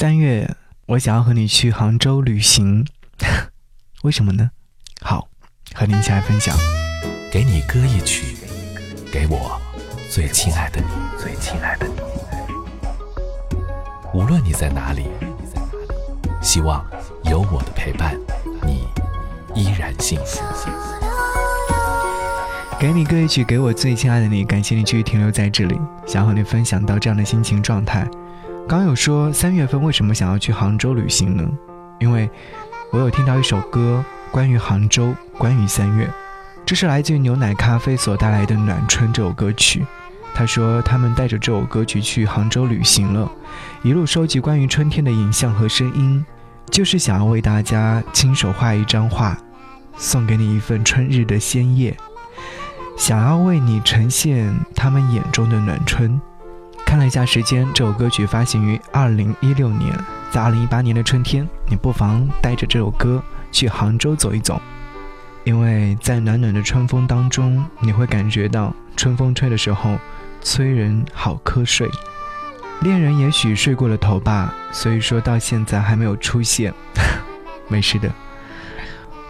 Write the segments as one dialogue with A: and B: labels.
A: 三月，我想要和你去杭州旅行，为什么呢？好，和你一起来分享。
B: 给你歌一曲，给我最亲爱的你，最亲爱的你。无论你在哪里，希望有我的陪伴，你依然幸福。
A: 给你歌一曲，给我最亲爱的你。感谢你继续停留在这里，想和你分享到这样的心情状态。刚有说三月份为什么想要去杭州旅行呢？因为我有听到一首歌，关于杭州，关于三月。这是来自于牛奶咖啡所带来的《暖春》这首歌曲。他说他们带着这首歌曲去杭州旅行了，一路收集关于春天的影像和声音，就是想要为大家亲手画一张画，送给你一份春日的鲜叶。想要为你呈现他们眼中的暖春。看了一下时间，这首歌曲发行于二零一六年，在二零一八年的春天，你不妨带着这首歌去杭州走一走，因为在暖暖的春风当中，你会感觉到春风吹的时候，催人好瞌睡。恋人也许睡过了头吧，所以说到现在还没有出现，没事的，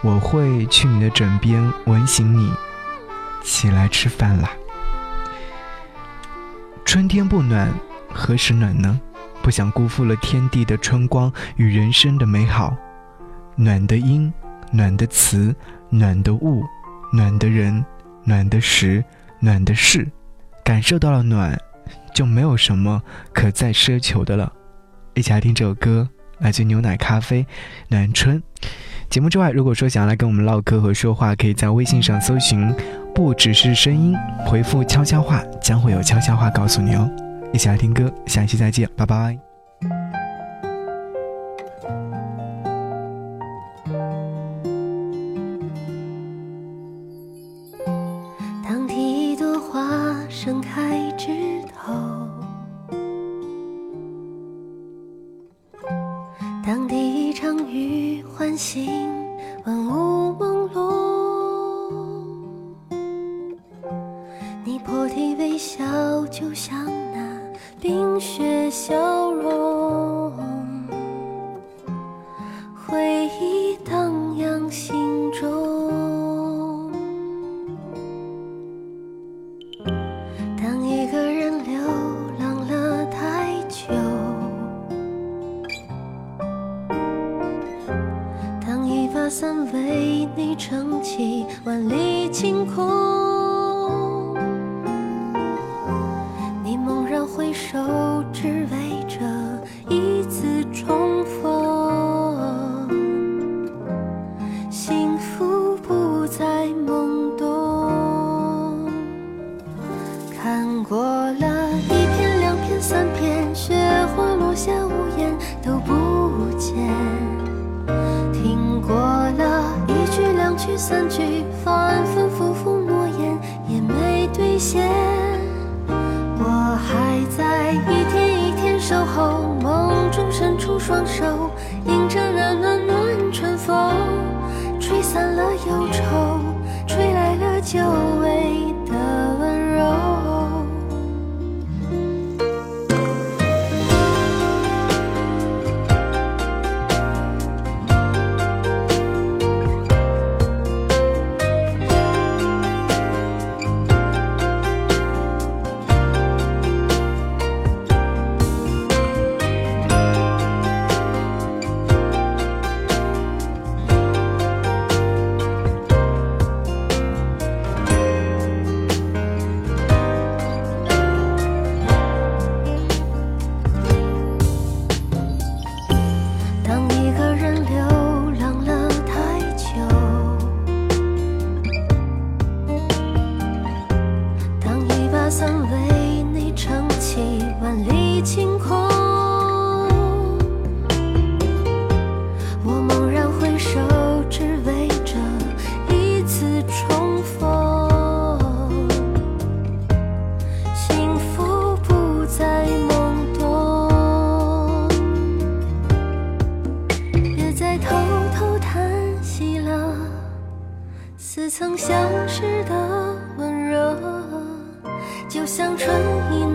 A: 我会去你的枕边吻醒你。起来吃饭啦！春天不暖，何时暖呢？不想辜负了天地的春光与人生的美好。暖的音，暖的词，暖的物，暖的人，暖的时，暖的事。感受到了暖，就没有什么可再奢求的了。一起来听这首歌，来自牛奶咖啡，《暖春》。节目之外，如果说想要来跟我们唠嗑和说话，可以在微信上搜寻。不只是声音，回复悄悄话，将会有悄悄话告诉你哦。一起来听歌，下期再见，拜拜。
C: 当第一朵花盛开枝头，当第一场雨唤醒万物你破涕为笑，就像那冰雪消融，回忆荡漾心中。当一个人流浪了太久，当一把伞为你撑起万里晴空。只为这一次重逢。幸福不再懵懂。看过了一片、两片、三片，雪花落下，无言都不见。听过了一句、两句、三句，反反复复诺言也没兑现。双手迎着那暖暖春风，吹散了忧愁，曾为你撑起万里晴空，我猛然回首，只为这一次重逢。幸福不再懵懂，别再偷偷叹息了，似曾相识的。像春意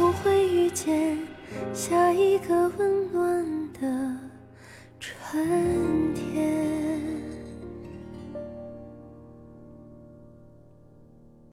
C: 总会遇见下一个温暖的春。